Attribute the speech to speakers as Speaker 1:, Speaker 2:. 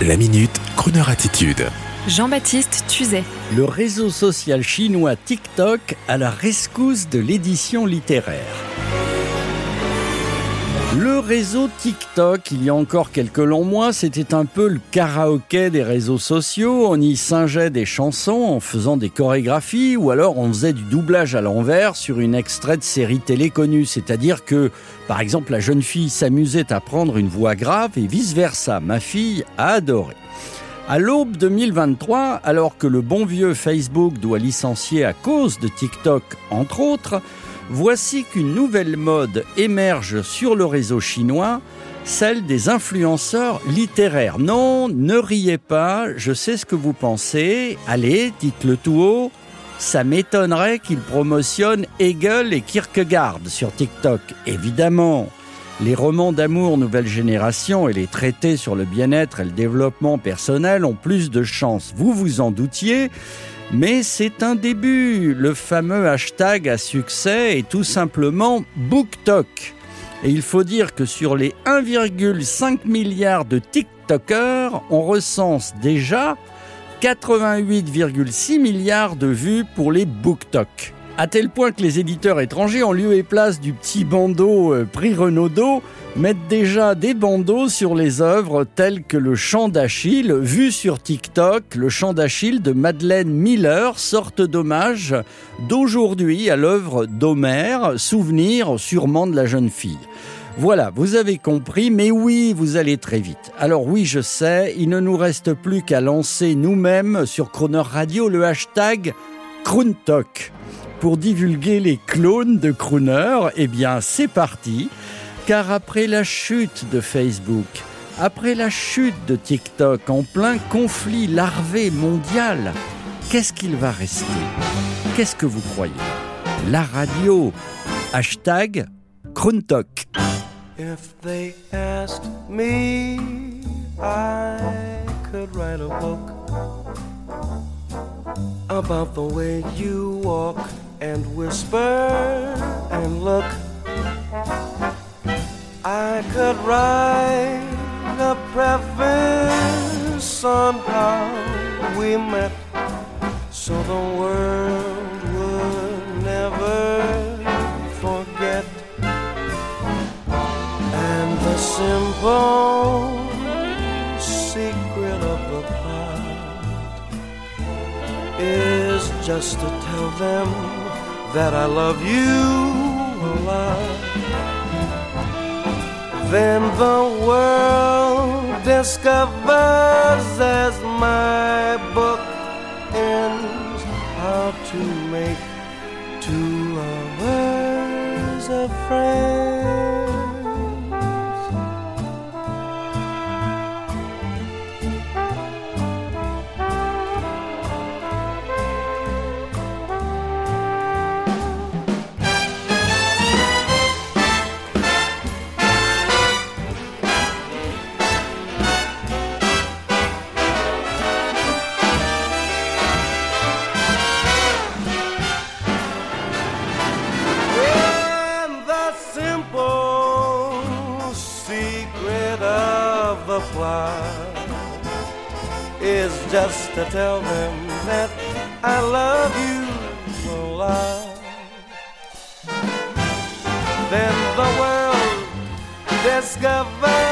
Speaker 1: La minute, Kroneur attitude.
Speaker 2: Jean-Baptiste Tuzet.
Speaker 3: Le réseau social chinois TikTok à la rescousse de l'édition littéraire. Le réseau TikTok, il y a encore quelques longs mois, c'était un peu le karaoké des réseaux sociaux. On y singeait des chansons en faisant des chorégraphies ou alors on faisait du doublage à l'envers sur une extrait de série télé connue. C'est-à-dire que, par exemple, la jeune fille s'amusait à prendre une voix grave et vice-versa. Ma fille a adoré. À l'aube 2023, alors que le bon vieux Facebook doit licencier à cause de TikTok, entre autres, voici qu'une nouvelle mode émerge sur le réseau chinois, celle des influenceurs littéraires. Non, ne riez pas, je sais ce que vous pensez. Allez, dites-le tout haut. Ça m'étonnerait qu'ils promotionnent Hegel et Kierkegaard sur TikTok. Évidemment. Les romans d'amour nouvelle génération et les traités sur le bien-être et le développement personnel ont plus de chance, vous vous en doutiez, mais c'est un début. Le fameux hashtag à succès est tout simplement BookTok. Et il faut dire que sur les 1,5 milliard de TikTokers, on recense déjà 88,6 milliards de vues pour les BookTok. À tel point que les éditeurs étrangers, en lieu et place du petit bandeau euh, prix Renaudot, mettent déjà des bandeaux sur les œuvres telles que le chant d'Achille, vu sur TikTok, le chant d'Achille de Madeleine Miller, sorte d'hommage d'aujourd'hui à l'œuvre d'Homère, souvenir sûrement de la jeune fille. Voilà, vous avez compris, mais oui, vous allez très vite. Alors oui, je sais, il ne nous reste plus qu'à lancer nous-mêmes sur Croner Radio le hashtag Kruntok pour divulguer les clones de Crooner, eh bien c'est parti, car après la chute de Facebook, après la chute de TikTok en plein conflit larvé mondial, qu'est-ce qu'il va rester? Qu'est-ce que vous croyez? La radio. Hashtag Kruntok.
Speaker 4: If they asked me, I could write a book about the way you walk and whisper and look. I could write a preface on how we met so the world would never forget. And the simple secret of the plot is just to tell them that I love you a lot. Then the world discovers as my book ends how to make two lovers a friend. The plot is just to tell them that I love you a lot. Then the world discovers